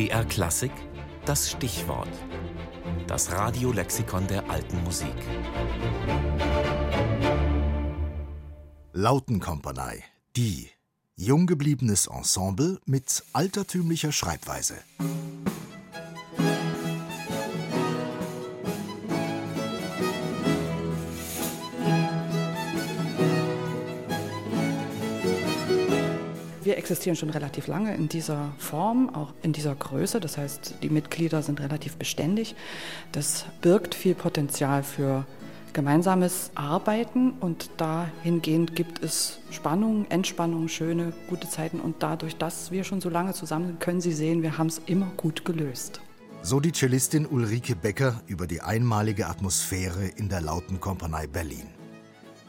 BR Klassik, das Stichwort. Das Radiolexikon der alten Musik. Lautenkompanie, die. Jung gebliebenes Ensemble mit altertümlicher Schreibweise. Wir existieren schon relativ lange in dieser Form, auch in dieser Größe. Das heißt, die Mitglieder sind relativ beständig. Das birgt viel Potenzial für gemeinsames Arbeiten und dahingehend gibt es Spannung, Entspannung, schöne, gute Zeiten und dadurch, dass wir schon so lange zusammen sind, können Sie sehen, wir haben es immer gut gelöst. So die Cellistin Ulrike Becker über die einmalige Atmosphäre in der Lautenkompanie Berlin.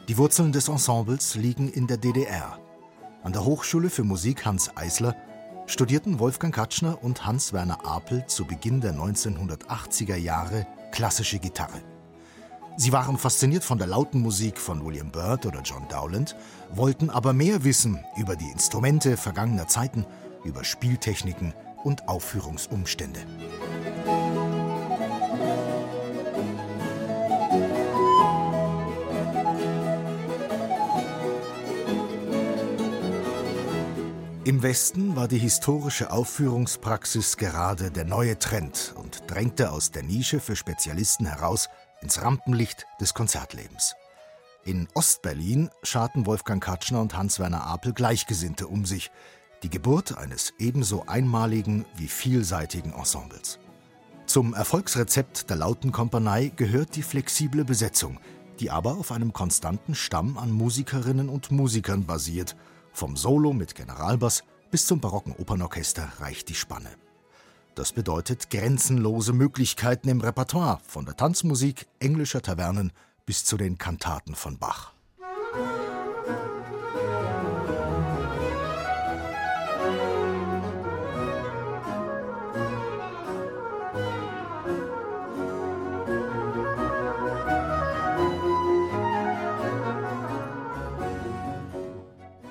Die Wurzeln des Ensembles liegen in der DDR. An der Hochschule für Musik Hans Eisler studierten Wolfgang Katschner und Hans-Werner Apel zu Beginn der 1980er Jahre klassische Gitarre. Sie waren fasziniert von der lauten Musik von William Byrd oder John Dowland, wollten aber mehr wissen über die Instrumente vergangener Zeiten, über Spieltechniken und Aufführungsumstände. Im Westen war die historische Aufführungspraxis gerade der neue Trend und drängte aus der Nische für Spezialisten heraus ins Rampenlicht des Konzertlebens. In Ostberlin scharten Wolfgang Katschner und Hans-Werner Apel Gleichgesinnte um sich, die Geburt eines ebenso einmaligen wie vielseitigen Ensembles. Zum Erfolgsrezept der Lautenkompanie gehört die flexible Besetzung, die aber auf einem konstanten Stamm an Musikerinnen und Musikern basiert. Vom Solo mit Generalbass bis zum barocken Opernorchester reicht die Spanne. Das bedeutet grenzenlose Möglichkeiten im Repertoire, von der Tanzmusik englischer Tavernen bis zu den Kantaten von Bach.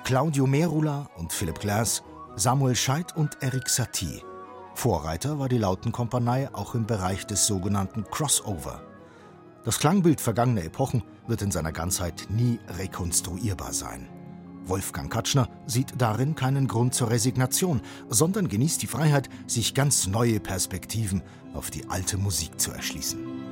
Claudio Merula und Philipp Glass, Samuel Scheidt und Eric Satie Vorreiter war die Lautenkompanie auch im Bereich des sogenannten Crossover. Das Klangbild vergangener Epochen wird in seiner Ganzheit nie rekonstruierbar sein. Wolfgang Katschner sieht darin keinen Grund zur Resignation, sondern genießt die Freiheit, sich ganz neue Perspektiven auf die alte Musik zu erschließen.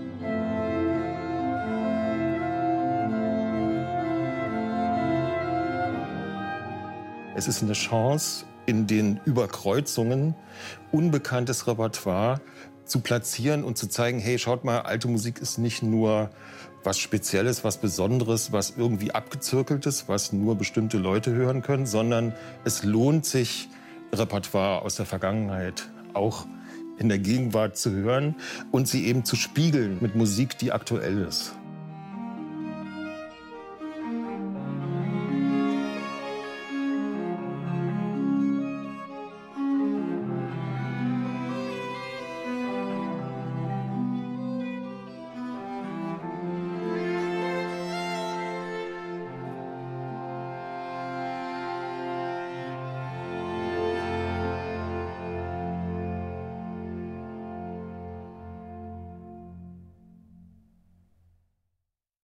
Es ist eine Chance, in den Überkreuzungen unbekanntes Repertoire zu platzieren und zu zeigen, hey, schaut mal, alte Musik ist nicht nur was Spezielles, was Besonderes, was irgendwie abgezirkeltes, was nur bestimmte Leute hören können, sondern es lohnt sich, Repertoire aus der Vergangenheit auch in der Gegenwart zu hören und sie eben zu spiegeln mit Musik, die aktuell ist.